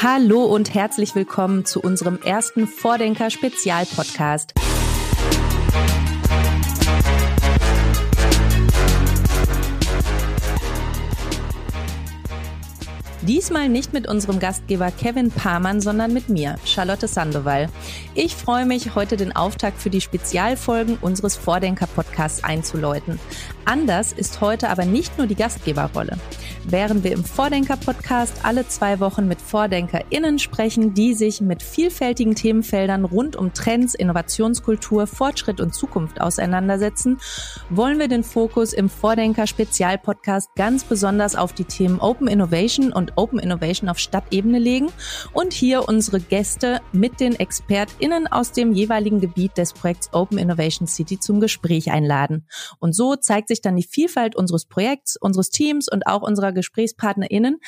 Hallo und herzlich willkommen zu unserem ersten Vordenker Spezialpodcast. Diesmal nicht mit unserem Gastgeber Kevin Pamann, sondern mit mir, Charlotte Sandoval. Ich freue mich, heute den Auftakt für die Spezialfolgen unseres Vordenker-Podcasts einzuläuten. Anders ist heute aber nicht nur die Gastgeberrolle. Während wir im Vordenker-Podcast alle zwei Wochen mit VordenkerInnen sprechen, die sich mit vielfältigen Themenfeldern rund um Trends, Innovationskultur, Fortschritt und Zukunft auseinandersetzen, wollen wir den Fokus im Vordenker-Spezialpodcast ganz besonders auf die Themen Open Innovation und Open Innovation auf Stadtebene legen und hier unsere Gäste mit den ExpertInnen aus dem jeweiligen Gebiet des Projekts Open Innovation City zum Gespräch einladen. Und so zeigt sich dann die Vielfalt unseres Projekts, unseres Teams und auch unserer GesprächspartnerInnen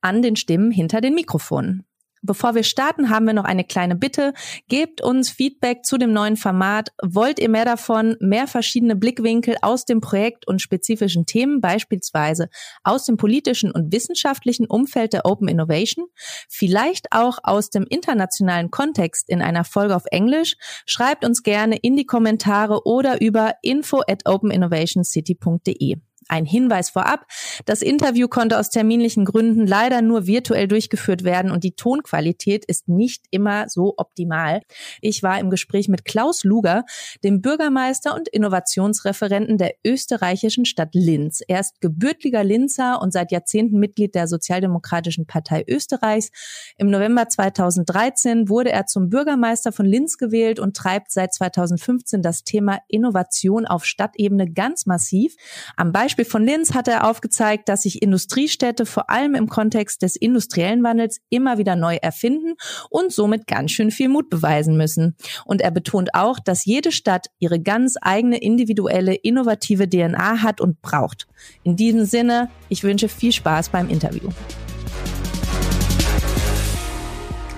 an den Stimmen hinter den Mikrofonen. Bevor wir starten, haben wir noch eine kleine Bitte. Gebt uns Feedback zu dem neuen Format. Wollt ihr mehr davon? Mehr verschiedene Blickwinkel aus dem Projekt und spezifischen Themen, beispielsweise aus dem politischen und wissenschaftlichen Umfeld der Open Innovation? Vielleicht auch aus dem internationalen Kontext in einer Folge auf Englisch? Schreibt uns gerne in die Kommentare oder über info at openinnovationcity.de. Ein Hinweis vorab. Das Interview konnte aus terminlichen Gründen leider nur virtuell durchgeführt werden und die Tonqualität ist nicht immer so optimal. Ich war im Gespräch mit Klaus Luger, dem Bürgermeister und Innovationsreferenten der österreichischen Stadt Linz. Er ist gebürtiger Linzer und seit Jahrzehnten Mitglied der Sozialdemokratischen Partei Österreichs. Im November 2013 wurde er zum Bürgermeister von Linz gewählt und treibt seit 2015 das Thema Innovation auf Stadtebene ganz massiv. Am Beispiel Beispiel von Linz hat er aufgezeigt, dass sich Industriestädte vor allem im Kontext des industriellen Wandels immer wieder neu erfinden und somit ganz schön viel Mut beweisen müssen. Und er betont auch, dass jede Stadt ihre ganz eigene individuelle, innovative DNA hat und braucht. In diesem Sinne, ich wünsche viel Spaß beim Interview.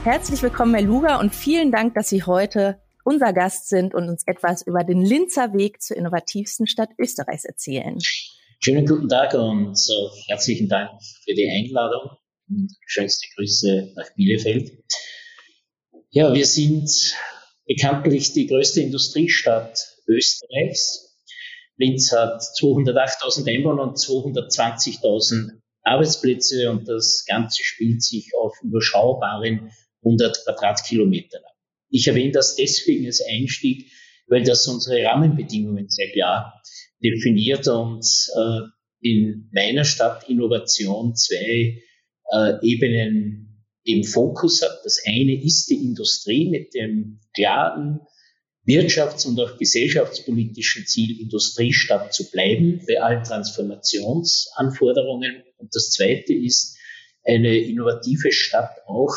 Herzlich willkommen, Herr Luger, und vielen Dank, dass Sie heute unser Gast sind und uns etwas über den Linzer Weg zur innovativsten Stadt Österreichs erzählen. Schönen guten Tag und uh, herzlichen Dank für die Einladung und schönste Grüße nach Bielefeld. Ja, wir sind bekanntlich die größte Industriestadt Österreichs. Linz hat 208.000 Einwohner und 220.000 Arbeitsplätze und das Ganze spielt sich auf überschaubaren 100 Quadratkilometern ab. Ich erwähne das deswegen als Einstieg, weil das unsere Rahmenbedingungen sehr klar definiert und äh, in meiner Stadt Innovation zwei äh, Ebenen im Fokus hat. Das eine ist die Industrie mit dem klaren wirtschafts- und auch gesellschaftspolitischen Ziel, Industriestadt zu bleiben bei allen Transformationsanforderungen. Und das zweite ist eine innovative Stadt auch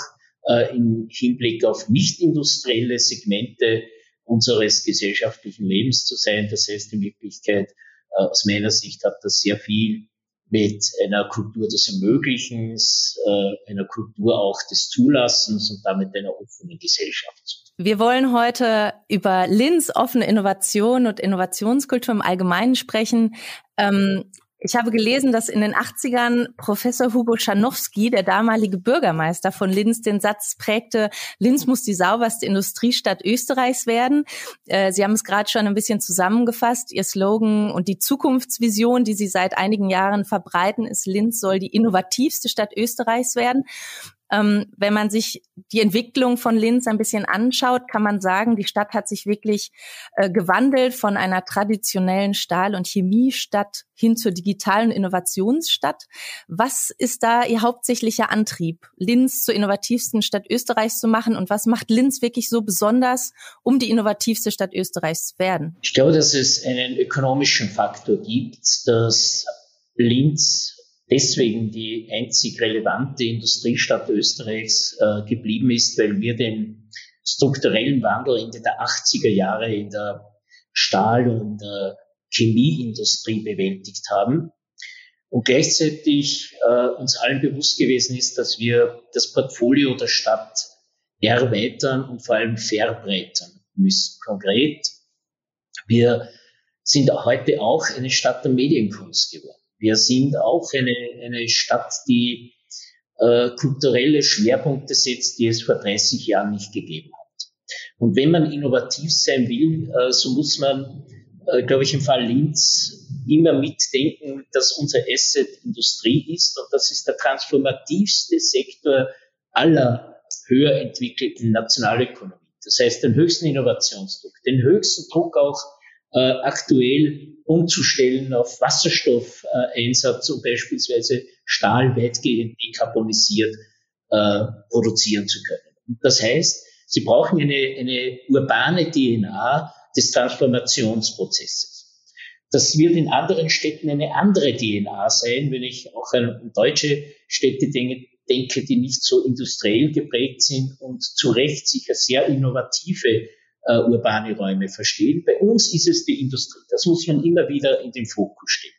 äh, im Hinblick auf nicht industrielle Segmente unseres gesellschaftlichen Lebens zu sein. Das heißt, in Wirklichkeit, äh, aus meiner Sicht hat das sehr viel mit einer Kultur des Ermöglichens, äh, einer Kultur auch des Zulassens und damit einer offenen Gesellschaft zu tun. Wir wollen heute über Linz offene Innovation und Innovationskultur im Allgemeinen sprechen. Ähm, ich habe gelesen, dass in den 80ern Professor Hugo Schanowski, der damalige Bürgermeister von Linz, den Satz prägte, Linz muss die sauberste Industriestadt Österreichs werden. Äh, Sie haben es gerade schon ein bisschen zusammengefasst. Ihr Slogan und die Zukunftsvision, die Sie seit einigen Jahren verbreiten, ist, Linz soll die innovativste Stadt Österreichs werden. Ähm, wenn man sich die Entwicklung von Linz ein bisschen anschaut, kann man sagen, die Stadt hat sich wirklich äh, gewandelt von einer traditionellen Stahl- und Chemiestadt hin zur digitalen Innovationsstadt. Was ist da Ihr hauptsächlicher Antrieb, Linz zur innovativsten Stadt Österreichs zu machen? Und was macht Linz wirklich so besonders, um die innovativste Stadt Österreichs zu werden? Ich glaube, dass es einen ökonomischen Faktor gibt, dass Linz deswegen die einzig relevante Industriestadt Österreichs äh, geblieben ist, weil wir den strukturellen Wandel Ende der 80er Jahre in der Stahl- und äh, Chemieindustrie bewältigt haben und gleichzeitig äh, uns allen bewusst gewesen ist, dass wir das Portfolio der Stadt erweitern und vor allem verbreitern müssen. Konkret, wir sind heute auch eine Stadt der Medienkunst geworden. Wir sind auch eine, eine Stadt, die äh, kulturelle Schwerpunkte setzt, die es vor 30 Jahren nicht gegeben hat. Und wenn man innovativ sein will, äh, so muss man, äh, glaube ich, im Fall Linz immer mitdenken, dass unser Asset Industrie ist und das ist der transformativste Sektor aller höher entwickelten Nationalökonomie. Das heißt, den höchsten Innovationsdruck, den höchsten Druck auch äh, aktuell umzustellen auf Wasserstoffeinsatz, um beispielsweise Stahl weitgehend dekarbonisiert äh, produzieren zu können. Und das heißt, Sie brauchen eine, eine urbane DNA des Transformationsprozesses. Das wird in anderen Städten eine andere DNA sein, wenn ich auch an deutsche Städte denke, denke, die nicht so industriell geprägt sind und zu Recht sicher sehr innovative äh, urbane Räume verstehen. Bei uns ist es die Industrie. Das muss man immer wieder in den Fokus stellen.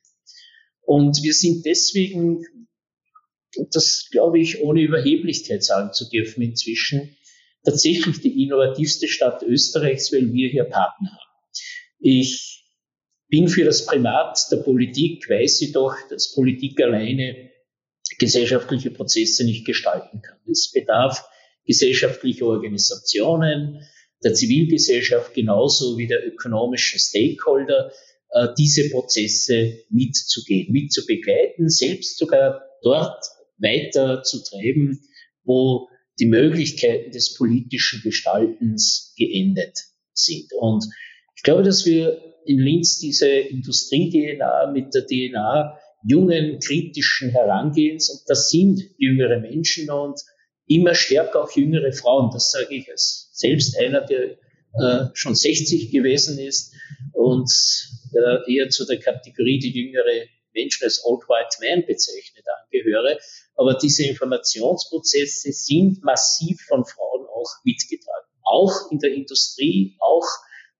Und wir sind deswegen, das glaube ich, ohne Überheblichkeit sagen zu dürfen inzwischen, tatsächlich die innovativste Stadt Österreichs, weil wir hier Partner haben. Ich bin für das Primat der Politik, weiß jedoch, dass Politik alleine gesellschaftliche Prozesse nicht gestalten kann. Es bedarf gesellschaftlicher Organisationen, der Zivilgesellschaft genauso wie der ökonomischen Stakeholder, äh, diese Prozesse mitzugehen, mitzubegleiten, selbst sogar dort weiter zu treiben, wo die Möglichkeiten des politischen Gestaltens geendet sind. Und ich glaube, dass wir in Linz diese Industrie-DNA mit der DNA jungen, kritischen Herangehens, und das sind jüngere Menschen und immer stärker auch jüngere Frauen. Das sage ich als selbst einer, der äh, schon 60 gewesen ist und eher zu der Kategorie die jüngere Menschen als Old White Man bezeichnet angehöre. Aber diese Informationsprozesse sind massiv von Frauen auch mitgetragen. Auch in der Industrie, auch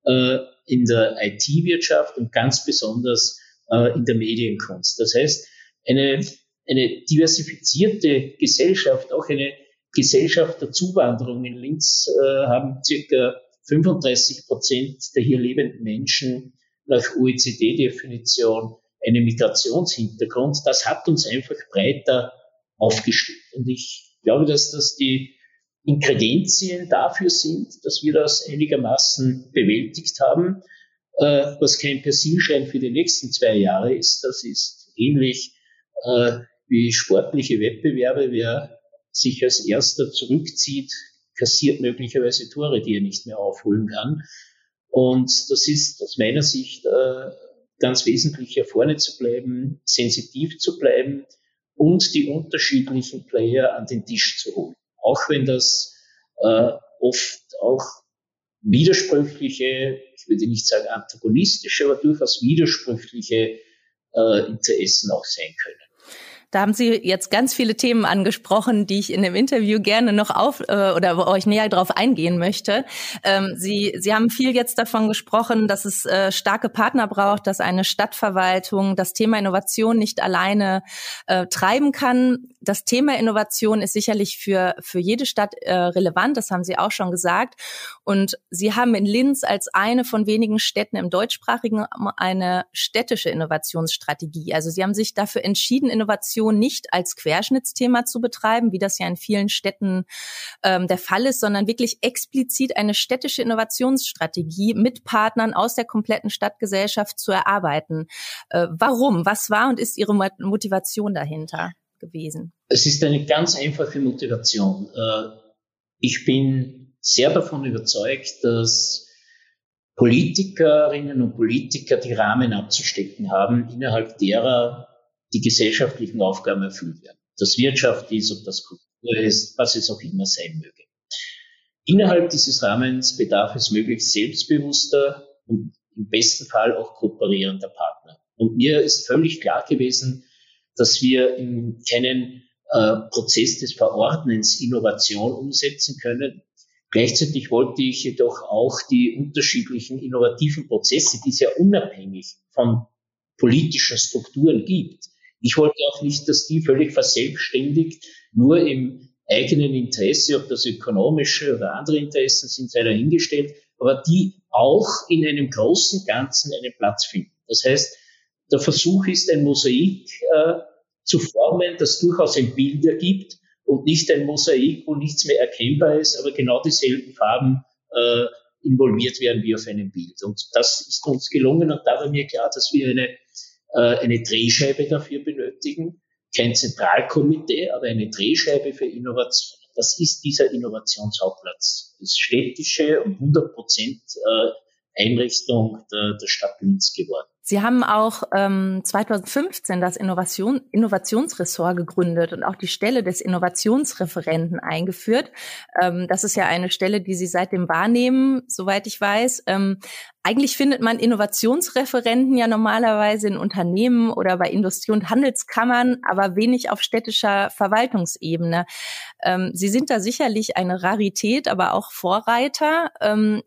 äh, in der IT-Wirtschaft und ganz besonders äh, in der Medienkunst. Das heißt, eine, eine diversifizierte Gesellschaft, auch eine Gesellschaft der Zuwanderung in Linz äh, haben circa 35 Prozent der hier lebenden Menschen nach OECD-Definition einen Migrationshintergrund. Das hat uns einfach breiter aufgestellt. Und ich glaube, dass das die Ingredienzien dafür sind, dass wir das einigermaßen bewältigt haben. Äh, was kein Persilschein für die nächsten zwei Jahre ist, das ist ähnlich äh, wie sportliche Wettbewerbe. Wer sich als erster zurückzieht, kassiert möglicherweise Tore, die er nicht mehr aufholen kann. Und das ist aus meiner Sicht äh, ganz wesentlich, hier vorne zu bleiben, sensitiv zu bleiben und die unterschiedlichen Player an den Tisch zu holen. Auch wenn das äh, oft auch widersprüchliche, ich würde nicht sagen antagonistische, aber durchaus widersprüchliche äh, Interessen auch sein können. Da haben Sie jetzt ganz viele Themen angesprochen, die ich in dem Interview gerne noch auf äh, oder euch näher darauf eingehen möchte. Ähm, Sie, Sie haben viel jetzt davon gesprochen, dass es äh, starke Partner braucht, dass eine Stadtverwaltung das Thema Innovation nicht alleine äh, treiben kann. Das Thema Innovation ist sicherlich für, für jede Stadt äh, relevant, das haben Sie auch schon gesagt. Und Sie haben in Linz als eine von wenigen Städten im deutschsprachigen eine städtische Innovationsstrategie. Also Sie haben sich dafür entschieden, Innovation Innovation nicht als Querschnittsthema zu betreiben, wie das ja in vielen Städten ähm, der Fall ist, sondern wirklich explizit eine städtische Innovationsstrategie mit Partnern aus der kompletten Stadtgesellschaft zu erarbeiten. Äh, warum? Was war und ist Ihre Motivation dahinter gewesen? Es ist eine ganz einfache Motivation. Äh, ich bin sehr davon überzeugt, dass Politikerinnen und Politiker die Rahmen abzustecken haben, innerhalb derer die gesellschaftlichen Aufgaben erfüllt werden. Das Wirtschaft ist, ob das Kultur ist, was es auch immer sein möge. Innerhalb dieses Rahmens bedarf es möglichst selbstbewusster und im besten Fall auch kooperierender Partner. Und mir ist völlig klar gewesen, dass wir in keinen äh, Prozess des Verordnens Innovation umsetzen können. Gleichzeitig wollte ich jedoch auch die unterschiedlichen innovativen Prozesse, die es ja unabhängig von politischen Strukturen gibt, ich wollte auch nicht, dass die völlig verselbstständigt nur im eigenen Interesse, ob das ökonomische oder andere Interessen sind, sei dahingestellt, aber die auch in einem großen Ganzen einen Platz finden. Das heißt, der Versuch ist, ein Mosaik äh, zu formen, das durchaus ein Bild ergibt, und nicht ein Mosaik, wo nichts mehr erkennbar ist, aber genau dieselben Farben äh, involviert werden wie auf einem Bild. Und das ist uns gelungen und da war mir klar, dass wir eine, eine Drehscheibe dafür benötigen. Kein Zentralkomitee, aber eine Drehscheibe für Innovation. Das ist dieser Innovationshauptplatz. Das städtische und 100 Prozent äh, Einrichtung der, der Stadt Linz geworden. Sie haben auch ähm, 2015 das Innovation, Innovationsressort gegründet und auch die Stelle des Innovationsreferenten eingeführt. Ähm, das ist ja eine Stelle, die Sie seitdem wahrnehmen, soweit ich weiß. Ähm, eigentlich findet man Innovationsreferenten ja normalerweise in Unternehmen oder bei Industrie- und Handelskammern, aber wenig auf städtischer Verwaltungsebene. Ähm, Sie sind da sicherlich eine Rarität, aber auch Vorreiter. Ähm,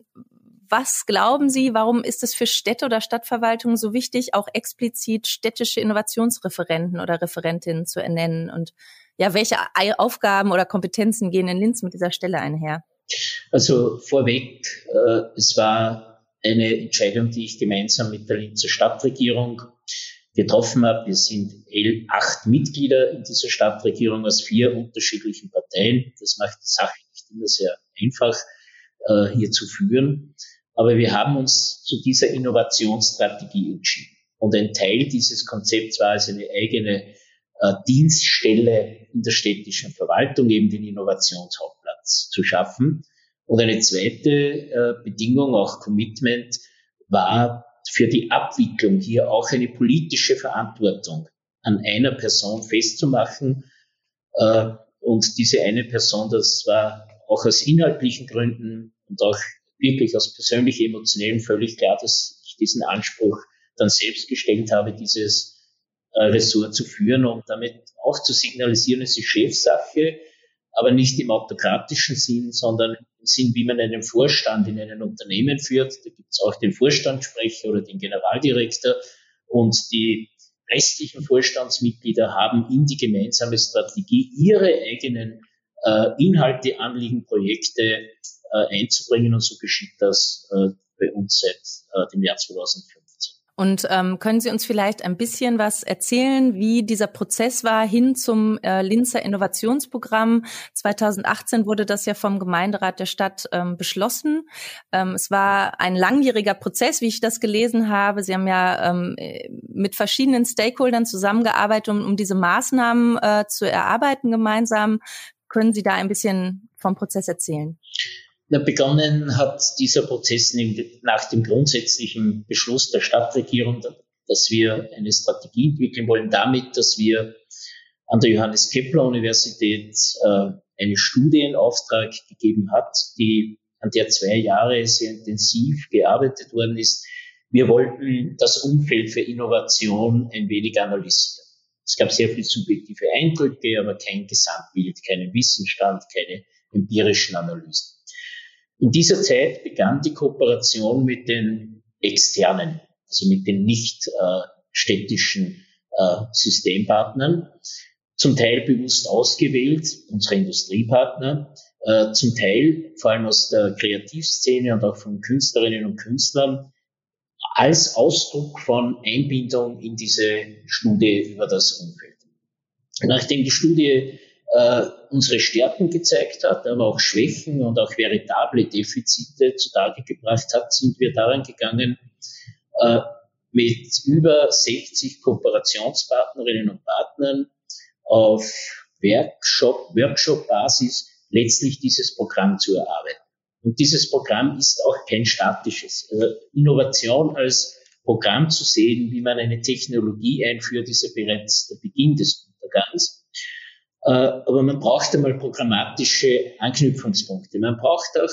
was glauben Sie, warum ist es für Städte oder Stadtverwaltungen so wichtig, auch explizit städtische Innovationsreferenten oder Referentinnen zu ernennen? Und ja, welche Aufgaben oder Kompetenzen gehen in Linz mit dieser Stelle einher? Also vorweg, äh, es war eine Entscheidung, die ich gemeinsam mit der Linzer Stadtregierung getroffen habe. Wir sind acht Mitglieder in dieser Stadtregierung aus vier unterschiedlichen Parteien. Das macht die Sache nicht immer sehr einfach, äh, hier zu führen. Aber wir haben uns zu dieser Innovationsstrategie entschieden. Und ein Teil dieses Konzepts war es, eine eigene äh, Dienststelle in der städtischen Verwaltung, eben den Innovationshauptplatz zu schaffen. Und eine zweite äh, Bedingung, auch Commitment, war für die Abwicklung hier auch eine politische Verantwortung an einer Person festzumachen. Äh, und diese eine Person, das war auch aus inhaltlichen Gründen und auch wirklich aus persönlich emotionellen völlig klar, dass ich diesen Anspruch dann selbst gestellt habe, dieses äh, Ressort zu führen und damit auch zu signalisieren, es ist Chefsache, aber nicht im autokratischen Sinn, sondern im Sinn, wie man einen Vorstand in einem Unternehmen führt. Da gibt es auch den Vorstandssprecher oder den Generaldirektor und die restlichen Vorstandsmitglieder haben in die gemeinsame Strategie ihre eigenen äh, Inhalte, Anliegen, Projekte äh, einzubringen und so geschieht das äh, bei uns seit äh, dem Jahr 2015. Und ähm, können Sie uns vielleicht ein bisschen was erzählen, wie dieser Prozess war hin zum äh, Linzer Innovationsprogramm? 2018 wurde das ja vom Gemeinderat der Stadt ähm, beschlossen. Ähm, es war ein langjähriger Prozess, wie ich das gelesen habe. Sie haben ja ähm, mit verschiedenen Stakeholdern zusammengearbeitet, um, um diese Maßnahmen äh, zu erarbeiten gemeinsam. Können Sie da ein bisschen vom Prozess erzählen? Na, begonnen hat dieser Prozess nach dem grundsätzlichen Beschluss der Stadtregierung, dass wir eine Strategie entwickeln wollen, damit, dass wir an der Johannes Kepler Universität äh, eine Studie gegeben hat, die an der zwei Jahre sehr intensiv gearbeitet worden ist. Wir wollten das Umfeld für Innovation ein wenig analysieren. Es gab sehr viele subjektive Eindrücke, aber kein Gesamtbild, keinen Wissensstand, keine empirischen Analysen. In dieser Zeit begann die Kooperation mit den externen, also mit den nicht äh, städtischen äh, Systempartnern, zum Teil bewusst ausgewählt, unsere Industriepartner, äh, zum Teil vor allem aus der Kreativszene und auch von Künstlerinnen und Künstlern, als Ausdruck von Einbindung in diese Studie über das Umfeld. Nachdem die Studie äh, unsere Stärken gezeigt hat, aber auch Schwächen und auch veritable Defizite zutage gebracht hat, sind wir daran gegangen, äh, mit über 60 Kooperationspartnerinnen und Partnern auf Workshop, Workshop-Basis letztlich dieses Programm zu erarbeiten. Und dieses Programm ist auch kein statisches. Also Innovation als Programm zu sehen, wie man eine Technologie einführt, ist ja bereits der Beginn des Untergangs. Äh, aber man braucht einmal programmatische Anknüpfungspunkte. Man braucht auch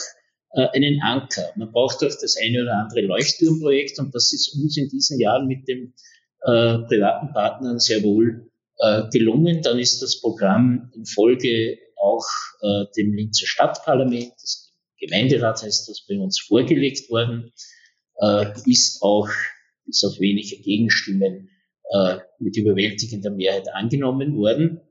äh, einen Anker. Man braucht auch das eine oder andere Leuchtturmprojekt und das ist uns in diesen Jahren mit den äh, privaten Partnern sehr wohl gelungen. Dann ist das Programm in Folge auch dem Linzer Stadtparlament, das Gemeinderat heißt das bei uns, vorgelegt worden, äh, ist auch bis auf wenige Gegenstimmen mit überwältigender Mehrheit angenommen worden.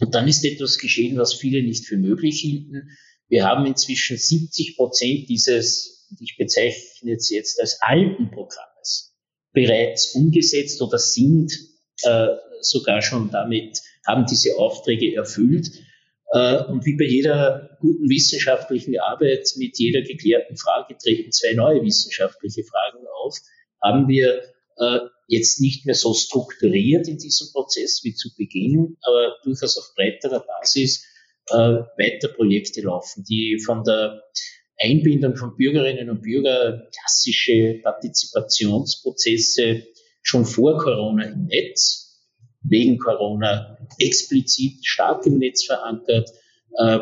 Und dann ist etwas geschehen, was viele nicht für möglich hielten. Wir haben inzwischen 70 Prozent dieses, ich bezeichne es jetzt als alten Programmes, bereits umgesetzt oder sind äh, sogar schon damit, haben diese Aufträge erfüllt. Äh, Äh, und wie bei jeder guten wissenschaftlichen Arbeit mit jeder geklärten Frage treten zwei neue wissenschaftliche Fragen auf. Haben wir äh, jetzt nicht mehr so strukturiert in diesem Prozess wie zu Beginn, aber durchaus auf breiterer Basis äh, weiter Projekte laufen, die von der Einbindung von Bürgerinnen und Bürgern klassische Partizipationsprozesse schon vor Corona im Netz, wegen Corona explizit stark im Netz verankert,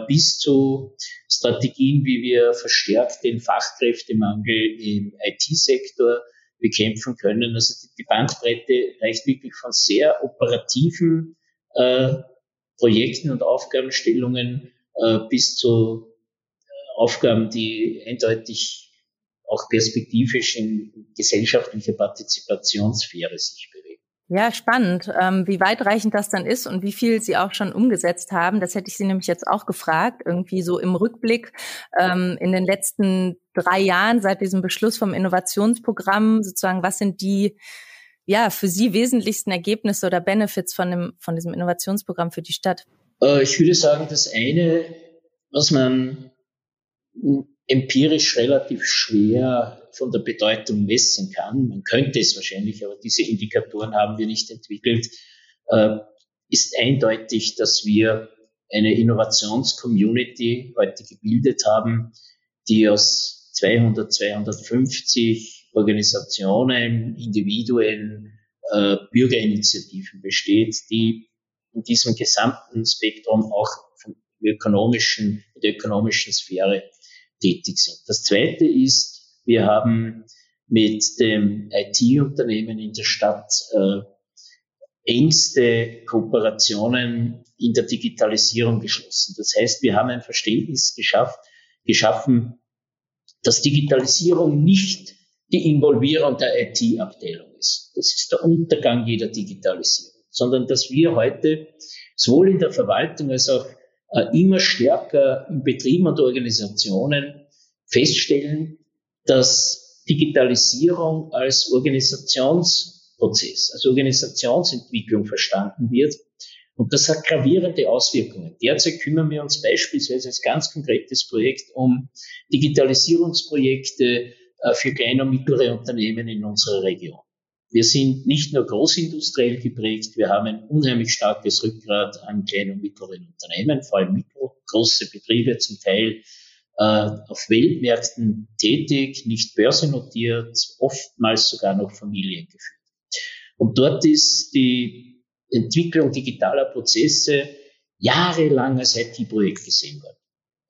bis zu Strategien, wie wir verstärkt den Fachkräftemangel im IT-Sektor bekämpfen können. Also die, Bandbreite reicht wirklich von sehr operativen äh, Projekten und Aufgabenstellungen äh, bis zu Aufgaben, die eindeutig auch perspektivisch in gesellschaftlicher Partizipationssphäre sich bewegen. Ja, spannend, ähm, wie weitreichend das dann ist und wie viel Sie auch schon umgesetzt haben. Das hätte ich Sie nämlich jetzt auch gefragt, irgendwie so im Rückblick ähm, in den letzten drei Jahren seit diesem Beschluss vom Innovationsprogramm sozusagen, was sind die ja für Sie wesentlichsten Ergebnisse oder Benefits von dem von diesem Innovationsprogramm für die Stadt? Äh, ich würde sagen, das eine, was man empirisch relativ schwer von der Bedeutung messen kann. Man könnte es wahrscheinlich, aber diese Indikatoren haben wir nicht entwickelt, äh, ist eindeutig, dass wir eine Innovationscommunity heute gebildet haben, die aus 200, 250 Organisationen, Individuen, äh, Bürgerinitiativen besteht, die in diesem gesamten Spektrum auch von ökonomischen, der ökonomischen Sphäre tätig sind. Das zweite ist, wir haben mit dem IT-Unternehmen in der Stadt äh, engste Kooperationen in der Digitalisierung geschlossen. Das heißt, wir haben ein Verständnis geschafft, geschaffen, dass Digitalisierung nicht die Involvierung der IT-Abteilung ist. Das ist der Untergang jeder Digitalisierung, sondern dass wir heute sowohl in der Verwaltung als auch äh, immer stärker in Betrieben und Organisationen feststellen, dass Digitalisierung als Organisationsprozess, als Organisationsentwicklung verstanden wird. Und das hat gravierende Auswirkungen. Derzeit kümmern wir uns beispielsweise als ganz konkretes Projekt um Digitalisierungsprojekte äh, für kleine und mittlere Unternehmen in unserer Region. Wir sind nicht nur großindustriell geprägt, wir haben ein unheimlich starkes Rückgrat an kleinen und mittleren Unternehmen, vor allem mittelgroße Betriebe, zum Teil äh, auf Weltmärkten tätig, nicht börsennotiert, oftmals sogar noch familiengeführt. Und dort ist die Entwicklung digitaler Prozesse jahrelang als IT-Projekt gesehen worden.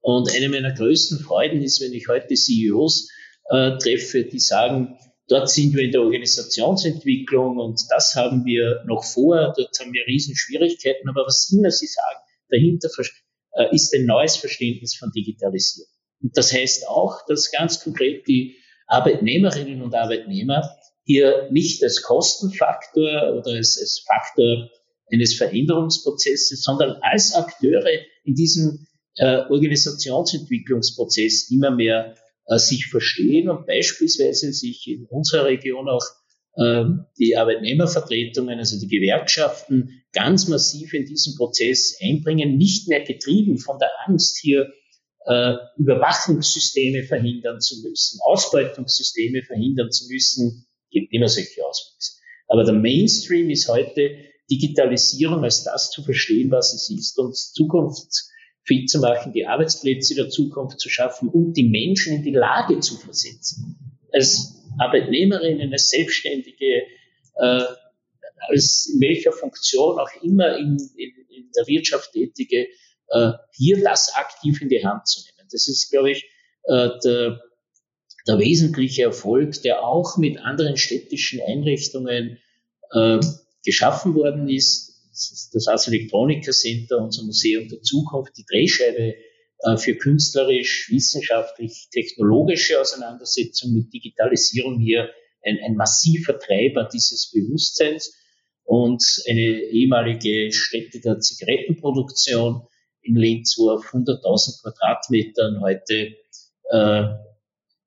Und eine meiner größten Freuden ist, wenn ich heute CEOs äh, treffe, die sagen, Dort sind wir in der Organisationsentwicklung und das haben wir noch vor. Dort haben wir Riesenschwierigkeiten. Aber was immer Sie sagen, dahinter äh, ist ein neues Verständnis von Digitalisierung. Und das heißt auch, dass ganz konkret die Arbeitnehmerinnen und Arbeitnehmer hier nicht als Kostenfaktor oder als, als Faktor eines Veränderungsprozesses, sondern als Akteure in diesem äh, Organisationsentwicklungsprozess immer mehr äh, sich verstehen und beispielsweise sich in unserer Region auch die Arbeitnehmervertretungen, also die Gewerkschaften, ganz massiv in diesen Prozess einbringen, nicht mehr getrieben von der Angst, hier äh, Überwachungssysteme verhindern zu müssen, Ausbeutungssysteme verhindern zu müssen, gibt immer solche Auswüchse. Aber der Mainstream ist heute Digitalisierung als das zu verstehen, was es ist und Zukunfts fit zu machen, die Arbeitsplätze der Zukunft zu schaffen und die Menschen in die Lage zu versetzen. Als Arbeitnehmerinnen, als Selbstständige, äh, als in welcher Funktion auch immer in, in, in der Wirtschaft tätige, äh, hier das aktiv in die Hand zu nehmen. Das ist, glaube ich, äh, der, der wesentliche Erfolg, der auch mit anderen städtischen Einrichtungen äh, geschaffen worden ist das Ars Electronica Center, unser Museum der Zukunft, die Drehscheibe für künstlerisch, wissenschaftlich, technologische Auseinandersetzung mit Digitalisierung hier ein, ein massiver Treiber dieses Bewusstseins und eine ehemalige Stätte der Zigarettenproduktion in Linz, wo auf 100.000 Quadratmetern heute äh,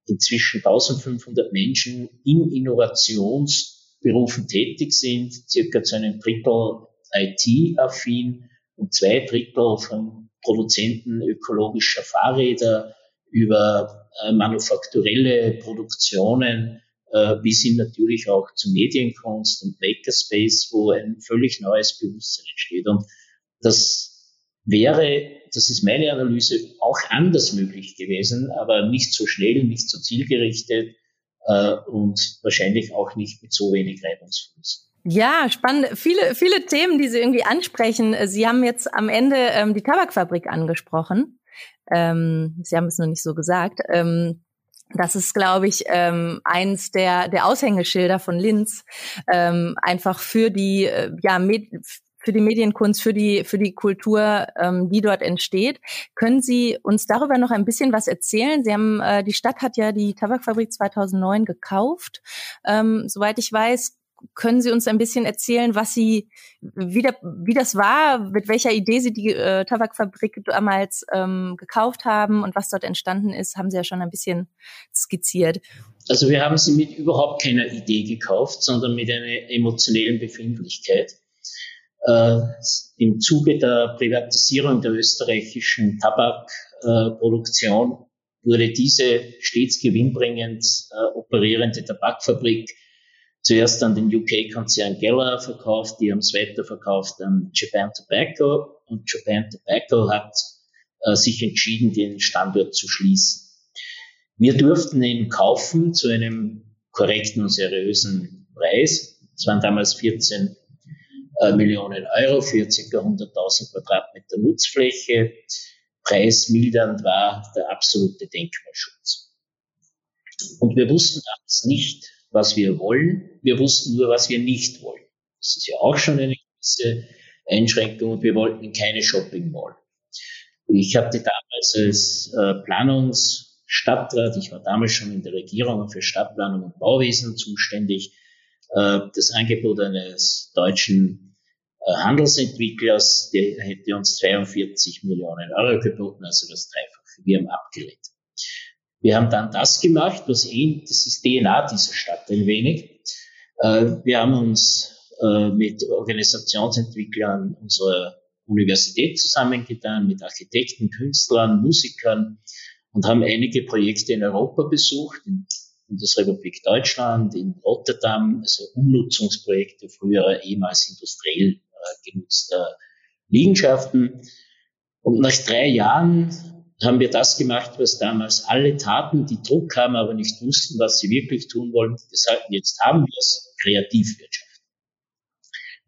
inzwischen 1500 Menschen in Innovationsberufen tätig sind, circa zu einem Drittel IT-affin und zwei Drittel von Produzenten ökologischer Fahrräder, über äh, manufakturelle Produktionen äh, bis hin natürlich auch zu Medienkunst und Makerspace, wo ein völlig neues Bewusstsein entsteht. Und das wäre, das ist meine Analyse, auch anders möglich gewesen, aber nicht so schnell, nicht so zielgerichtet äh, und wahrscheinlich auch nicht mit so wenig Reibungsfluss. Ja, spannend. Viele, viele Themen, die Sie irgendwie ansprechen. Sie haben jetzt am Ende ähm, die Tabakfabrik angesprochen. Ähm, Sie haben es noch nicht so gesagt. Ähm, das ist, glaube ich, ähm, eins der, der Aushängeschilder von Linz, ähm, einfach für die, äh, ja, Med für die Medienkunst, für die, für die Kultur, ähm, die dort entsteht. Können Sie uns darüber noch ein bisschen was erzählen? Sie haben, äh, die Stadt hat ja die Tabakfabrik 2009 gekauft. Ähm, soweit ich weiß, können Sie uns ein bisschen erzählen, was Sie, wie, der, wie das war, mit welcher Idee Sie die äh, Tabakfabrik damals ähm, gekauft haben und was dort entstanden ist, haben Sie ja schon ein bisschen skizziert. Also wir haben sie mit überhaupt keiner Idee gekauft, sondern mit einer emotionellen Befindlichkeit. Äh, Im Zuge der Privatisierung der österreichischen Tabakproduktion äh, wurde diese stets gewinnbringend äh, operierende Tabakfabrik zuerst an den UK-Konzern Geller verkauft, die haben es weiterverkauft an Japan Tobacco und Japan Tobacco hat äh, sich entschieden, den Standort zu schließen. Wir durften ihn kaufen zu einem korrekten und seriösen Preis. Es waren damals 14 äh, Millionen Euro für ca. 100.000 Quadratmeter Nutzfläche. Preismildernd war der absolute Denkmalschutz. Und wir wussten damals nicht, was wir wollen. Wir wussten nur, was wir nicht wollen. Das ist ja auch schon eine gewisse Einschränkung und wir wollten keine Shopping Mall. Ich hatte damals als äh, Planungsstadtrat, ich war damals schon in der Regierung für Stadtplanung und Bauwesen zuständig, äh, das Angebot eines deutschen äh, Handelsentwicklers, der hätte uns 42 Millionen Euro geboten, also das Dreifache. Wir haben abgelehnt. Wir haben dann das gemacht, was eh, das ist DNA dieser Stadt ein wenig. Äh, wir haben uns äh, mit Organisationsentwicklern unserer Universität zusammengetan, mit Architekten, Künstlern, Musikern und haben einige Projekte in Europa besucht, in Bundesrepublik Deutschland, in Rotterdam, also Umnutzungsprojekte früherer ehemals industriell äh, genutzter Liegenschaften. Und nach drei Jahren haben wir das gemacht, was damals alle taten, die Druck haben, aber nicht wussten, was sie wirklich tun wollen. Deshalb, jetzt haben wir es, Kreativwirtschaft.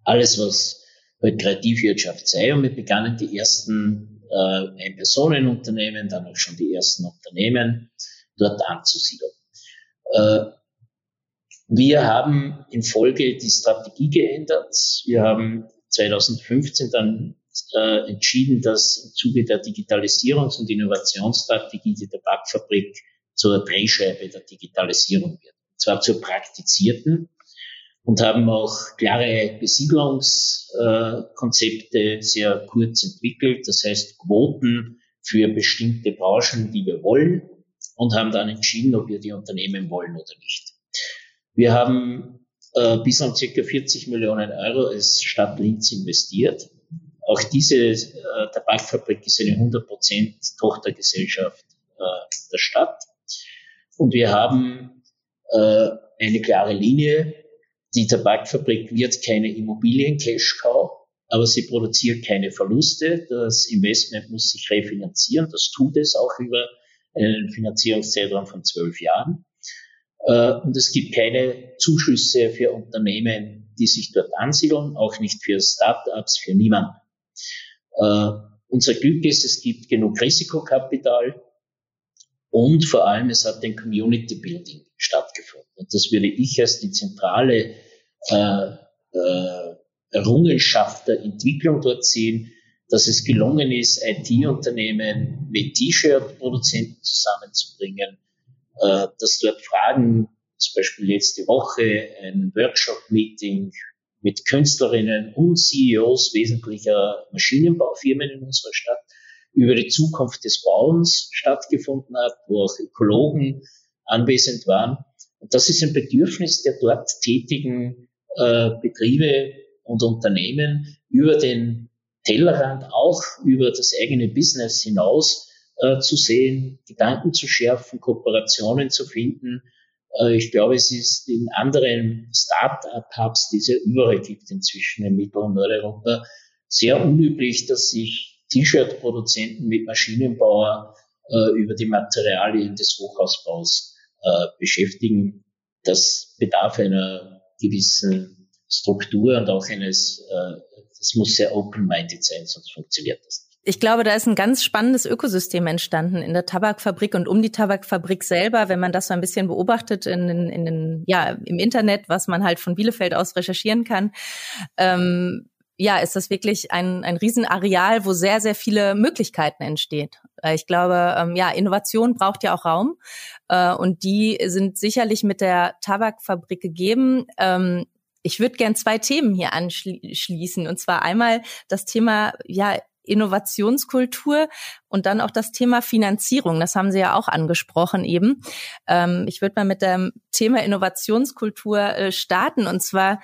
Alles, was bei Kreativwirtschaft sei. Und wir begannen die ersten äh, Ein-Personen-Unternehmen, dann auch schon die ersten Unternehmen dort anzusiedeln. Äh, wir haben in Folge die Strategie geändert. Wir haben 2015 dann äh, entschieden, dass im Zuge der Digitalisierungs- und Innovationsstrategie die Tabakfabrik zur Drehscheibe der Digitalisierung wird. Und zwar zur praktizierten und haben auch klare Besiedlungskonzepte äh, sehr kurz entwickelt. Das heißt Quoten für bestimmte Branchen, die wir wollen und haben dann entschieden, ob wir die Unternehmen wollen oder nicht. Wir haben äh, bislang circa 40 Millionen Euro als Stadt Linz investiert auch diese äh, Tabakfabrik ist eine 100% Tochtergesellschaft äh, der Stadt. Und wir haben äh, eine klare Linie. Die Tabakfabrik wird keine Immobilien-Cash-Cow, aber sie produziert keine Verluste. Das Investment muss sich refinanzieren. Das tut es auch über einen Finanzierungszeitraum von zwölf Jahren. Äh, und es gibt keine Zuschüsse für Unternehmen, die sich dort ansiedeln, auch nicht für Start-ups, für niemanden. Äh, unser Glück ist, es gibt genug Risikokapital und vor allem es hat ein Community Building stattgefunden. Und das würde ich als die zentrale äh, äh, Errungenschaft der Entwicklung dort sehen, dass es gelungen ist, IT-Unternehmen mit T-Shirt-Produzenten zusammenzubringen, äh, dass dort Fragen, zum Beispiel letzte Woche ein Workshop-Meeting mit Künstlerinnen und CEOs wesentlicher Maschinenbaufirmen in unserer Stadt über die Zukunft des Bauens stattgefunden hat, wo auch Ökologen anwesend waren. Und das ist ein Bedürfnis der dort tätigen äh, Betriebe und Unternehmen über den Tellerrand auch über das eigene Business hinaus äh, zu sehen, Gedanken zu schärfen, Kooperationen zu finden. Äh, ich glaube, es ist in anderen Start-up-Hubs, die es ja überall gibt inzwischen in Mittel- und Nordeuropa, sehr unüblich, dass sich T-Shirt-Produzenten mit Maschinenbauer äh, über die Materialien des Hochhausbaus äh, beschäftigen. Das bedarf einer gewissen Struktur und auch eines, äh, das muss sehr open-minded sein, sonst funktioniert das nicht. Ich glaube, da ist ein ganz spannendes Ökosystem entstanden in der Tabakfabrik und um die Tabakfabrik selber, wenn man das so ein bisschen beobachtet in, in, in den, ja, im Internet, was man halt von Bielefeld aus recherchieren kann. Ähm, ja, ist das wirklich ein, ein Riesenareal, wo sehr, sehr viele Möglichkeiten entsteht. Äh, ich glaube, ähm, ja, Innovation braucht ja auch Raum äh, und die sind sicherlich mit der Tabakfabrik gegeben. Ähm, ich würde gern zwei Themen hier anschließen und zwar einmal das Thema ja Innovationskultur und dann auch das Thema Finanzierung. Das haben Sie ja auch angesprochen eben. Ähm, ich würde mal mit dem Thema Innovationskultur äh, starten und zwar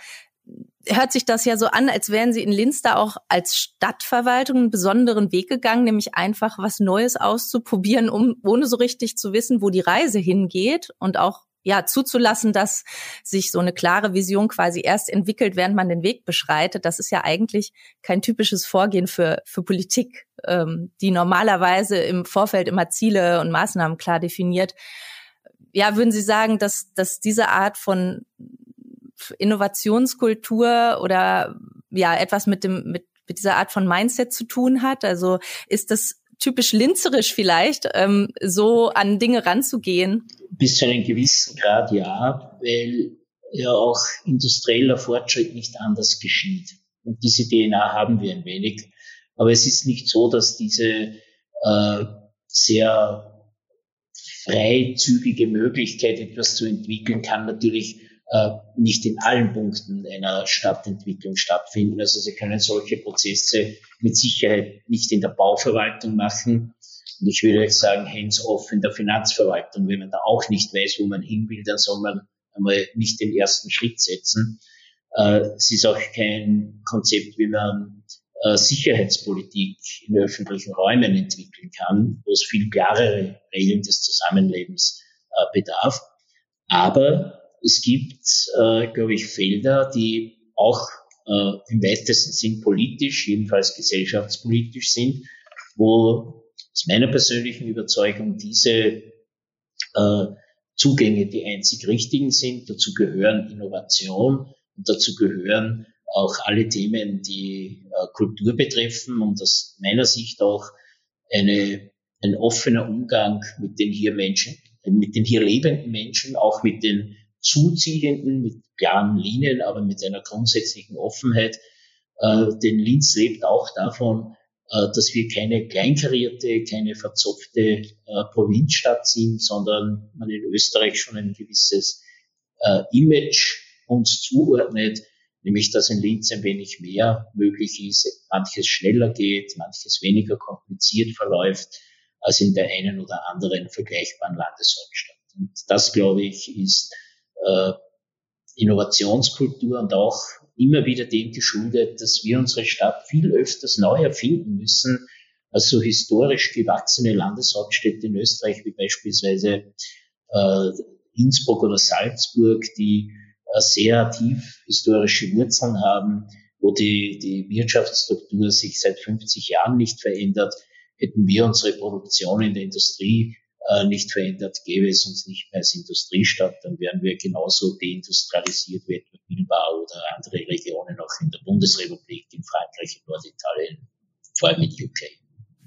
hört sich das ja so an, als wären Sie in Linz da auch als Stadtverwaltung einen besonderen Weg gegangen, nämlich einfach was Neues auszuprobieren, um ohne so richtig zu wissen, wo die Reise hingeht und auch ja zuzulassen, dass sich so eine klare Vision quasi erst entwickelt, während man den Weg beschreitet. Das ist ja eigentlich kein typisches Vorgehen für für Politik, ähm, die normalerweise im Vorfeld immer Ziele und Maßnahmen klar definiert. Ja, würden Sie sagen, dass dass diese Art von Innovationskultur oder ja etwas mit dem mit, mit dieser Art von Mindset zu tun hat? Also ist das typisch linzerisch vielleicht, ähm, so an Dinge ranzugehen? Bis zu einem gewissen Grad ja, weil ja auch industrieller Fortschritt nicht anders geschieht. Und diese DNA haben wir ein wenig. Aber es ist nicht so, dass diese äh, sehr freizügige Möglichkeit, etwas zu entwickeln, kann natürlich äh, nicht in allen Punkten einer Stadtentwicklung stattfinden. Also Sie können solche Prozesse mit Sicherheit nicht in der Bauverwaltung machen. Und ich würde jetzt sagen, hands-off in der Finanzverwaltung. Wenn man da auch nicht weiß, wo man hin will, dann soll man einmal nicht den ersten Schritt setzen. Äh, es ist auch kein Konzept, wie man äh, Sicherheitspolitik in öffentlichen Räumen entwickeln kann, wo es viel klarere Regeln des Zusammenlebens bedarf. Aber es gibt, äh, glaube ich, Felder, die auch äh, im weitesten Sinn politisch, jedenfalls gesellschaftspolitisch sind, wo aus meiner persönlichen Überzeugung diese äh, Zugänge die einzig richtigen sind. Dazu gehören Innovation und dazu gehören auch alle Themen, die äh, Kultur betreffen und aus meiner Sicht auch eine, ein offener Umgang mit den hier Menschen, mit den hier lebenden Menschen, auch mit den zuziehenden, mit klaren Linien, aber mit einer grundsätzlichen Offenheit. Äh, denn Linz lebt auch davon, dass wir keine kleinkarierte, keine verzopfte äh, Provinzstadt sind, sondern man in Österreich schon ein gewisses äh, Image uns zuordnet, nämlich dass in Linz ein wenig mehr möglich ist, manches schneller geht, manches weniger kompliziert verläuft als in der einen oder anderen vergleichbaren Landeshauptstadt. Und das, glaube ich, ist äh, Innovationskultur und auch immer wieder dem geschuldet, dass wir unsere Stadt viel öfters neu erfinden müssen als so historisch gewachsene Landeshauptstädte in Österreich wie beispielsweise äh, Innsbruck oder Salzburg, die äh, sehr tief historische Wurzeln haben, wo die, die Wirtschaftsstruktur sich seit 50 Jahren nicht verändert, hätten wir unsere Produktion in der Industrie äh, nicht verändert, gäbe es uns nicht mehr als Industriestadt, dann wären wir genauso deindustrialisiert wie etwa Bilbao oder andere Regionen auch in der Bundesrepublik, in Frankreich, in Norditalien, vor allem in UK.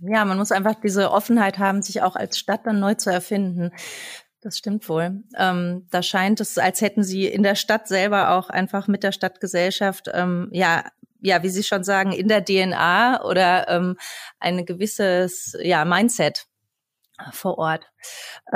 Ja, man muss einfach diese Offenheit haben, sich auch als Stadt dann neu zu erfinden. Das stimmt wohl. Ähm, da scheint es, als hätten Sie in der Stadt selber auch einfach mit der Stadtgesellschaft, ähm, ja, ja, wie Sie schon sagen, in der DNA oder ähm, ein gewisses ja, Mindset vor Ort.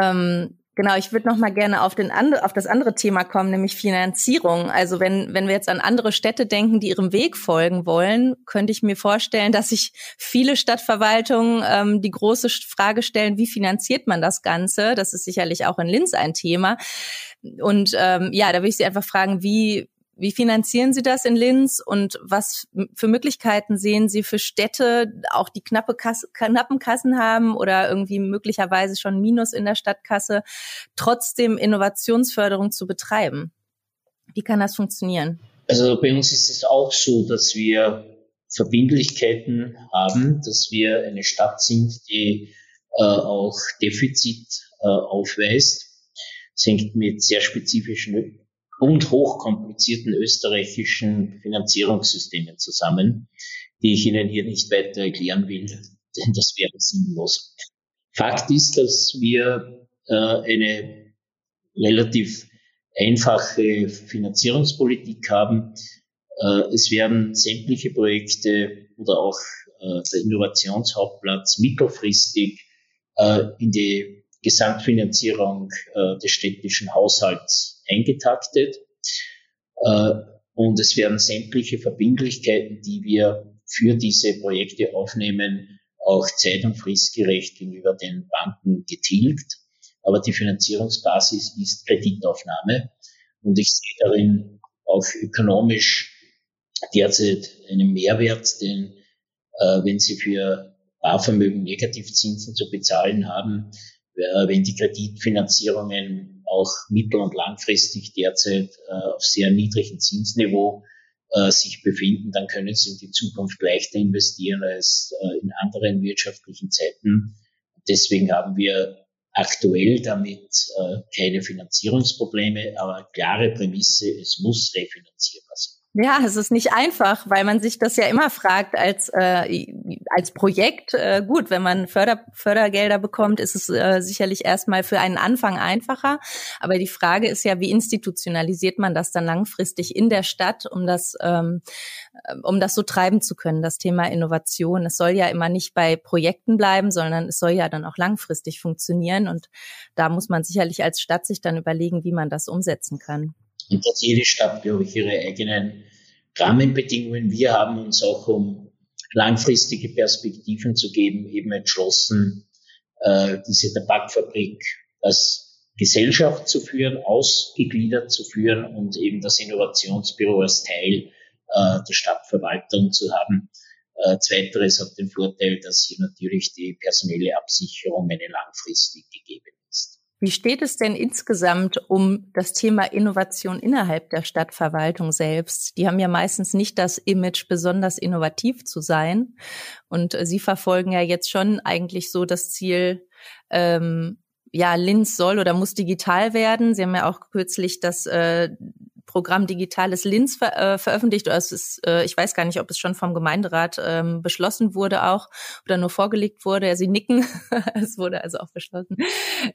Ähm, genau, ich würde noch mal gerne auf, den and auf das andere Thema kommen, nämlich Finanzierung. Also wenn, wenn wir jetzt an andere Städte denken, die ihrem Weg folgen wollen, könnte ich mir vorstellen, dass sich viele Stadtverwaltungen ähm, die große Frage stellen, wie finanziert man das Ganze? Das ist sicherlich auch in Linz ein Thema. Und ähm, ja, da will ich Sie einfach fragen, wie Wie finanzieren Sie das in Linz und was für Möglichkeiten sehen Sie für Städte, auch die knappe Kasse, knappen Kassen haben oder irgendwie möglicherweise schon Minus in der Stadtkasse, trotzdem Innovationsförderung zu betreiben? Wie kann das funktionieren? Also bei uns ist es auch so, dass wir Verbindlichkeiten haben, dass wir eine Stadt sind, die äh, auch Defizit äh, aufweist. Es hängt mit sehr spezifischen und hochkomplizierten österreichischen Finanzierungssystemen zusammen, die ich Ihnen hier nicht weiter erklären will, denn das wäre sinnlos. Fakt ist, dass wir äh, eine relativ einfache Finanzierungspolitik haben. Äh, es werden sämtliche Projekte oder auch äh, der Innovationshauptplatz mittelfristig äh, in die Gesamtfinanzierung des städtischen Haushalts eingetaktet. Und es werden sämtliche Verbindlichkeiten, die wir für diese Projekte aufnehmen, auch zeit- und fristgerecht gegenüber den Banken getilgt. Aber die Finanzierungsbasis ist Kreditaufnahme. Und ich sehe darin auch ökonomisch derzeit einen Mehrwert, denn äh, wenn Sie für Barvermögen Negativzinsen zu bezahlen haben, äh, wenn die Kreditfinanzierungen auch mittel- und langfristig derzeit äh, auf sehr niedrigem Zinsniveau äh, sich befinden, dann können Sie in die Zukunft leichter investieren als äh, in anderen wirtschaftlichen Zeiten. Deswegen haben wir aktuell damit äh, keine Finanzierungsprobleme, aber klare Prämisse, es muss refinanzierbar sein. Ja, es ist nicht einfach, weil man sich das ja immer fragt als äh, als Projekt. Äh, gut, wenn man Förder, Fördergelder bekommt, ist es äh, sicherlich erstmal für einen Anfang einfacher. Aber die Frage ist ja, wie institutionalisiert man das dann langfristig in der Stadt, um das ähm, um das so treiben zu können, das Thema Innovation. Es soll ja immer nicht bei Projekten bleiben, sondern es soll ja dann auch langfristig funktionieren. Und da muss man sicherlich als Stadt sich dann überlegen, wie man das umsetzen kann. Und dass jede Stadt, glaube ich, ihre eigenen Rahmenbedingungen. Wir haben uns auch, um langfristige Perspektiven zu geben, eben entschlossen, äh, diese Tabakfabrik als Gesellschaft zu führen, ausgegliedert zu führen und eben das Innovationsbüro als Teil äh, der Stadtverwaltung zu haben. Äh, zweiteres hat den Vorteil, dass hier natürlich die personelle Absicherung eine langfristig gegeben. Wie steht es denn insgesamt um das Thema Innovation innerhalb der Stadtverwaltung selbst? Die haben ja meistens nicht das Image, besonders innovativ zu sein. Und Sie verfolgen ja jetzt schon eigentlich so das Ziel, ähm, ja, Linz soll oder muss digital werden. Sie haben ja auch kürzlich das äh, Programm Digitales Linz ver äh, veröffentlicht. Oder es ist, äh, ich weiß gar nicht, ob es schon vom Gemeinderat ähm, beschlossen wurde auch oder nur vorgelegt wurde. Ja, Sie nicken. es wurde also auch beschlossen.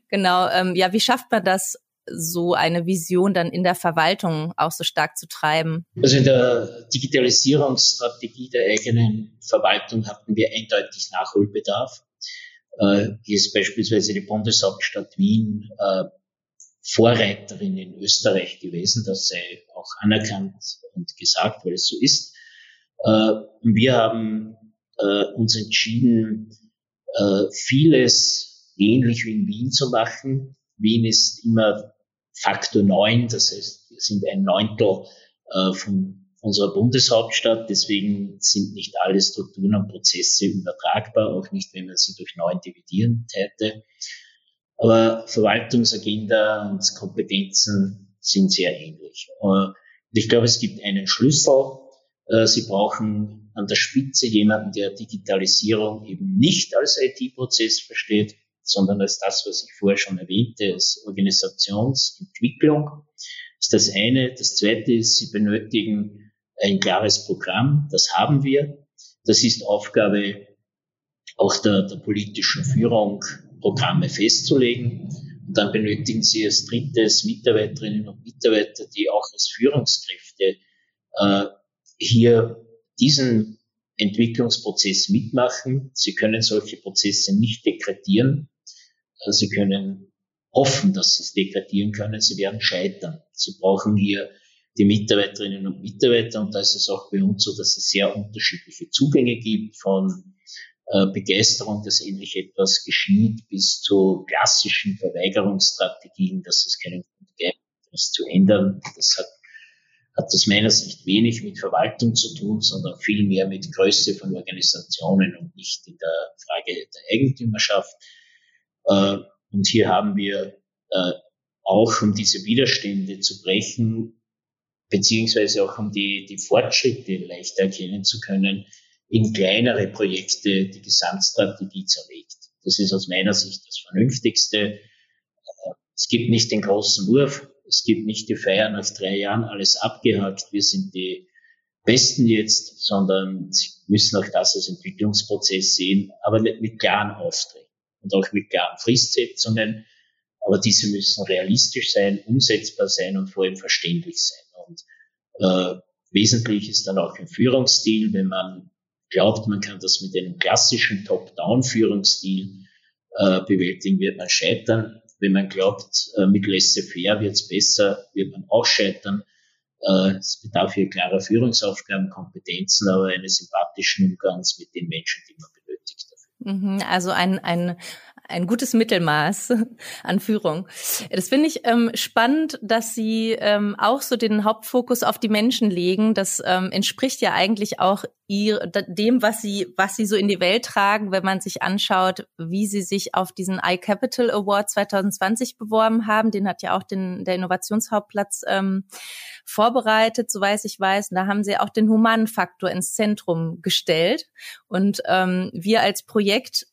Genau. Ähm, ja, wie schafft man das, so eine Vision dann in der Verwaltung auch so stark zu treiben? Also in der Digitalisierungsstrategie der eigenen Verwaltung hatten wir eindeutig Nachholbedarf. Äh, hier ist beispielsweise die Bundeshauptstadt Wien äh, Vorreiterin in Österreich gewesen. Das sei auch anerkannt und gesagt, weil es so ist. Äh, wir haben äh, uns entschieden, äh, vieles ähnlich wie in Wien zu machen. Wien ist immer Faktor 9, das heißt, wir sind ein Neuntel von unserer Bundeshauptstadt. Deswegen sind nicht alle Strukturen und Prozesse übertragbar, auch nicht, wenn man sie durch neun dividieren täte. Aber Verwaltungsagenda und Kompetenzen sind sehr ähnlich. Und ich glaube, es gibt einen Schlüssel. Äh, Sie brauchen an der Spitze jemanden, der Digitalisierung eben nicht als IT-Prozess versteht, sondern als das, was ich vorher schon erwähnte, als Organisationsentwicklung. Das ist das eine. Das zweite ist, Sie benötigen ein klares Programm. Das haben wir. Das ist Aufgabe auch der, der politischen Führung Programme festzulegen. Und dann benötigen Sie als drittes Mitarbeiterinnen und Mitarbeiter, die auch als Führungskräfte äh, hier diesen Entwicklungsprozess mitmachen. Sie können solche Prozesse nicht dekretieren. Äh, Sie können hoffen, dass Sie es dekretieren können. Sie werden scheitern. Sie brauchen hier die Mitarbeiterinnen und Mitarbeiter. Und da ist es auch bei uns so, dass es sehr unterschiedliche Zugänge gibt von Begeisterung, dass endlich etwas geschieht, bis zu klassischen Verweigerungsstrategien, dass es keinen Grund gibt, etwas zu ändern. Das hat hat aus meiner Sicht wenig mit Verwaltung zu tun, sondern viel mehr mit Größe von Organisationen und nicht in der Frage der Eigentümerschaft. Äh, und hier haben wir äh, auch, um diese Widerstände zu brechen, beziehungsweise auch um die, die Fortschritte leichter erkennen zu können, in kleinere Projekte die Gesamtstrategie zerlegt. Das ist aus meiner Sicht das Vernünftigste. Es gibt nicht den großen Wurf, es gibt nicht die Feier nach drei Jahren, alles abgehakt, wir sind die Besten jetzt, sondern sie müssen auch das als Entwicklungsprozess sehen, aber mit klaren Aufträgen und auch mit klaren Fristsetzungen. Aber diese müssen realistisch sein, umsetzbar sein und vor allem verständlich sein. Und äh, wesentlich ist dann auch ein Führungsstil, wenn man glaubt, man kann das mit einem klassischen Top-Down-Führungsstil äh, bewältigen, wird man scheitern. Wenn man glaubt, äh, mit laissez-faire wird es besser, wird man auch scheitern. Äh, es bedarf hier klarer Führungsaufgaben, Kompetenzen, aber eines sympathischen Umgangs mit den Menschen, die man benötigt. Dafür. Mhm, also ein, ein, ein gutes Mittelmaß an Führung. Das finde ich ähm, spannend, dass Sie ähm, auch so den Hauptfokus auf die Menschen legen. Das ähm, entspricht ja eigentlich auch ihr, dem, was Sie, was Sie so in die Welt tragen, wenn man sich anschaut, wie Sie sich auf diesen iCapital Award 2020 beworben haben. Den hat ja auch den, der Innovationshauptplatz ähm, vorbereitet, so weiß ich weiß. Und da haben Sie auch den humanen Faktor ins Zentrum gestellt. Und ähm, wir als Projekt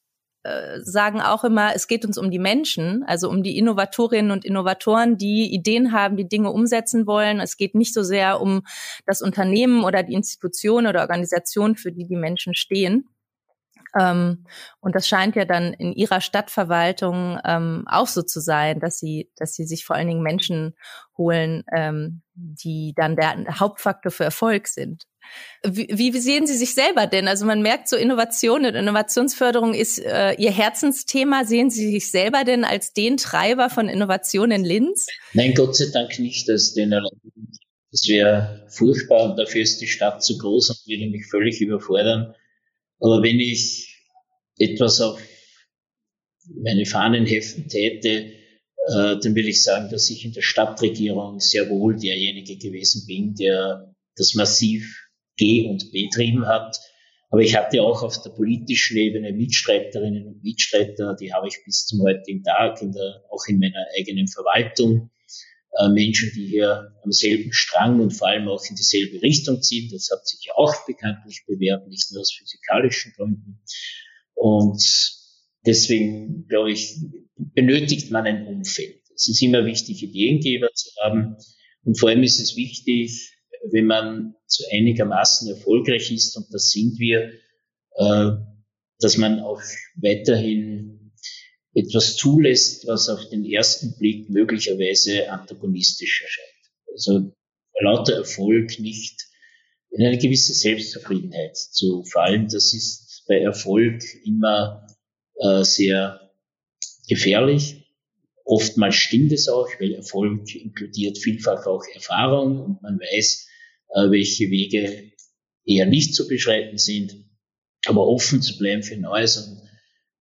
äh, sagen auch immer, es geht uns um die Menschen, also um die Innovatorinnen und Innovatoren, die Ideen haben, die Dinge umsetzen wollen. Es geht nicht so sehr um das Unternehmen oder die Institution oder Organisation, für die die Menschen stehen. Ähm, und das scheint ja dann in ihrer Stadtverwaltung ähm, auch so zu sein, dass sie, dass sie sich vor allen Dingen Menschen holen, ähm, die dann der Hauptfaktor für Erfolg sind. Wie, wie sehen Sie sich selber denn? Also man merkt so Innovation und Innovationsförderung ist äh, Ihr Herzensthema. Sehen Sie sich selber denn als den Treiber von Innovation in Linz? Nein, Gott sei Dank nicht als Das wäre furchtbar und dafür ist die Stadt zu groß und würde mich völlig überfordern. Aber wenn ich etwas auf meine Fahnen heften täte, äh, dann will ich sagen, dass ich in der Stadtregierung sehr wohl derjenige gewesen bin, der das massiv G- und betrieben hat. Aber ich hatte auch auf der politischen Ebene Mitstreiterinnen und Mitstreiter, die habe ich bis zum heutigen Tag in der, auch in meiner eigenen Verwaltung. Äh, Menschen, die hier am selben Strang und vor allem auch in dieselbe Richtung ziehen. Das hat sich ja auch bekanntlich bewährt, nicht nur aus physikalischen Gründen. Und deswegen, glaube ich, benötigt man ein Umfeld. Es ist immer wichtig, Ideengeber zu haben. Und vor allem ist es wichtig, wenn man so einigermaßen erfolgreich ist, und das sind wir, äh, dass man auch weiterhin etwas zulässt, was auf den ersten Blick möglicherweise antagonistisch erscheint. Also lauter Erfolg nicht in eine gewisse Selbstzufriedenheit zu fallen. Das ist bei Erfolg immer äh, sehr gefährlich. Oftmals stimmt es auch, weil Erfolg inkludiert vielfach auch Erfahrung und man weiß, welche Wege eher nicht zu beschreiten sind, aber offen zu bleiben für Neues und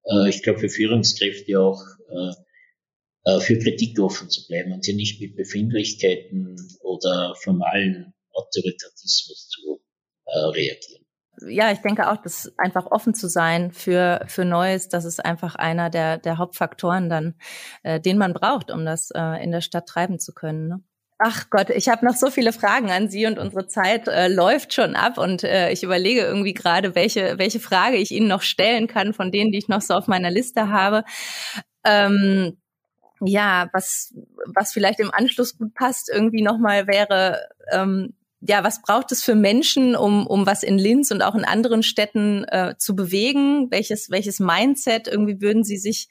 äh, ich glaube für Führungskräfte auch äh, für Kritik offen zu bleiben und hier nicht mit Befindlichkeiten oder formalen Autoritarismus zu reagieren. Ja, ich denke auch, dass einfach offen zu sein für für Neues, das ist einfach einer der der Hauptfaktoren dann, äh, den man braucht, um das äh, in der Stadt treiben zu können. Ne? Ach Gott, ich habe noch so viele Fragen an Sie und unsere Zeit äh, läuft schon ab und äh, ich überlege irgendwie gerade, welche, welche Frage ich Ihnen noch stellen kann von denen, die ich noch so auf meiner Liste habe. Ähm, ja, was, was vielleicht im Anschluss gut passt, irgendwie nochmal wäre, ähm, ja, was braucht es für Menschen, um, um was in Linz und auch in anderen Städten äh, zu bewegen? Welches, welches Mindset irgendwie würden Sie sich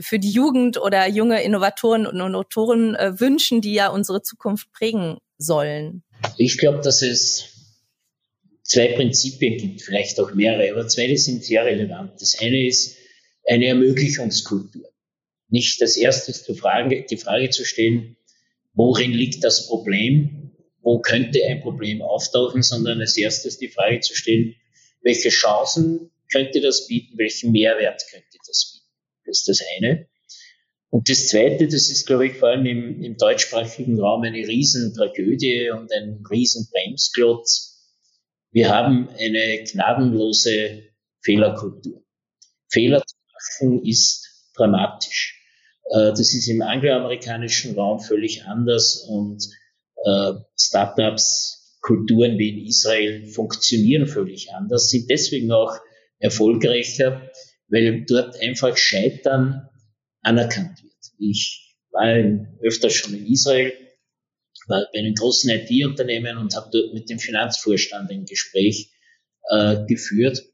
für die Jugend oder junge Innovatoren und Innovatoren äh, wünschen, die ja unsere Zukunft prägen sollen? Ich glaube, dass es zwei Prinzipien gibt, vielleicht auch mehrere, aber zwei sind sehr relevant. Das eine ist eine Ermöglichungskultur. Nicht das erste ist die Frage, die Frage zu stellen, worin liegt das Problem? Wo könnte ein Problem auftauchen? Sondern als erstes die Frage zu stellen, welche Chancen könnte das bieten? Welchen Mehrwert könnte das bieten? Das ist das eine. Und das Zweite, das ist, glaube ich, vor allem im, im deutschsprachigen Raum eine Riesentragödie und ein Riesenbremsklotz. Wir haben eine gnadenlose Fehlerkultur. Fehler zu machen ist dramatisch. Äh, das ist im angloamerikanischen Raum völlig anders und äh, Startups, Kulturen wie in Israel funktionieren völlig anders, sind deswegen auch erfolgreicher, weil dort einfach Scheitern anerkannt wird. Ich war öfter schon in Israel, war bei einem großen IT-Unternehmen und habe dort mit dem Finanzvorstand ein Gespräch äh, geführt.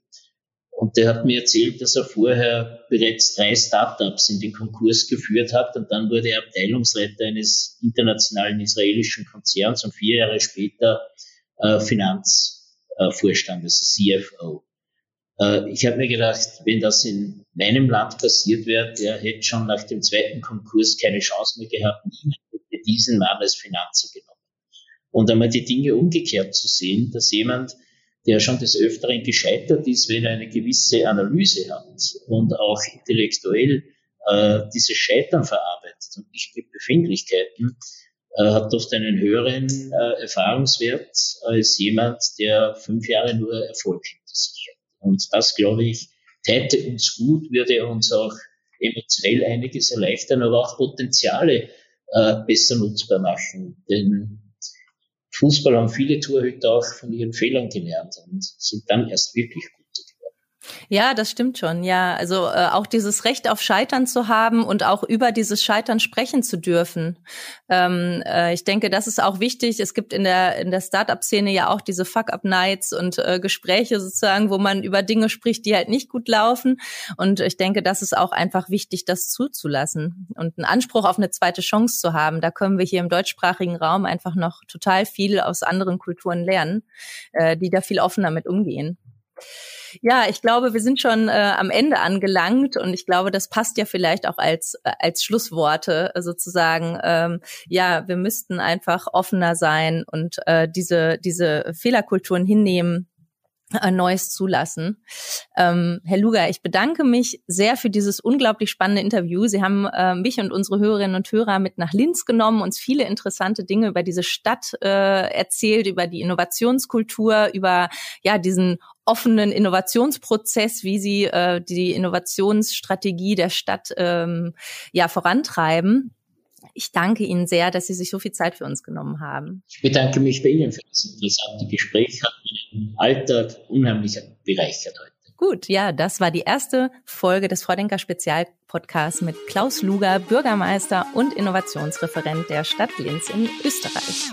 Und der hat mir erzählt, dass er vorher bereits drei Startups in den Konkurs geführt hat und dann wurde er Abteilungsleiter eines internationalen israelischen Konzerns und vier Jahre später äh, Finanzvorstand, also CFO. Äh, ich habe mir gedacht, wenn das in meinem Land passiert wäre, der hätte schon nach dem zweiten Konkurs keine Chance mehr gehabt. Niemand hätte diesen Mann als Finanzer genommen. Und einmal die Dinge umgekehrt zu sehen, dass jemand, der schon des Öfteren gescheitert ist, wenn er eine gewisse Analyse hat und auch intellektuell äh, dieses Scheitern verarbeitet und nicht mit Befindlichkeiten, äh, hat oft einen höheren äh, Erfahrungswert als jemand, der fünf Jahre nur Erfolg hinter sich hat. Und das, glaube ich, täte uns gut, würde uns auch emotionell einiges erleichtern, aber auch Potenziale äh, besser nutzbar machen. Denn Fußball haben viele Torhüter auch von ihren Fehlern gelernt und sind dann erst wirklich gut. Ja, das stimmt schon. Ja, also äh, auch dieses Recht auf Scheitern zu haben und auch über dieses Scheitern sprechen zu dürfen. Ähm, äh, ich denke, das ist auch wichtig. Es gibt in der in der Startup-Szene ja auch diese Fuck-up-Nights und äh, Gespräche sozusagen, wo man über Dinge spricht, die halt nicht gut laufen. Und ich denke, das ist auch einfach wichtig, das zuzulassen und einen Anspruch auf eine zweite Chance zu haben. Da können wir hier im deutschsprachigen Raum einfach noch total viel aus anderen Kulturen lernen, äh, die da viel offener mit umgehen. Ja, ich glaube, wir sind schon äh, am Ende angelangt und ich glaube, das passt ja vielleicht auch als äh, als Schlussworte äh, sozusagen. Ähm, ja, wir müssten einfach offener sein und äh, diese diese Fehlerkulturen hinnehmen, äh, Neues zulassen. Ähm, Herr Luger, ich bedanke mich sehr für dieses unglaublich spannende Interview. Sie haben äh, mich und unsere Hörerinnen und Hörer mit nach Linz genommen, uns viele interessante Dinge über diese Stadt äh, erzählt, über die Innovationskultur, über ja diesen offenen Innovationsprozess, wie sie äh, die Innovationsstrategie der Stadt ähm, ja vorantreiben. Ich danke Ihnen sehr, dass Sie sich so viel Zeit für uns genommen haben. Ich bedanke mich bei Ihnen für das interessante Gespräch. Hat meinen Alltag unheimlich bereichert heute. Gut, ja, das war die erste Folge des Vordenker Spezialpodcasts mit Klaus Luger, Bürgermeister und Innovationsreferent der Stadt Linz in Österreich.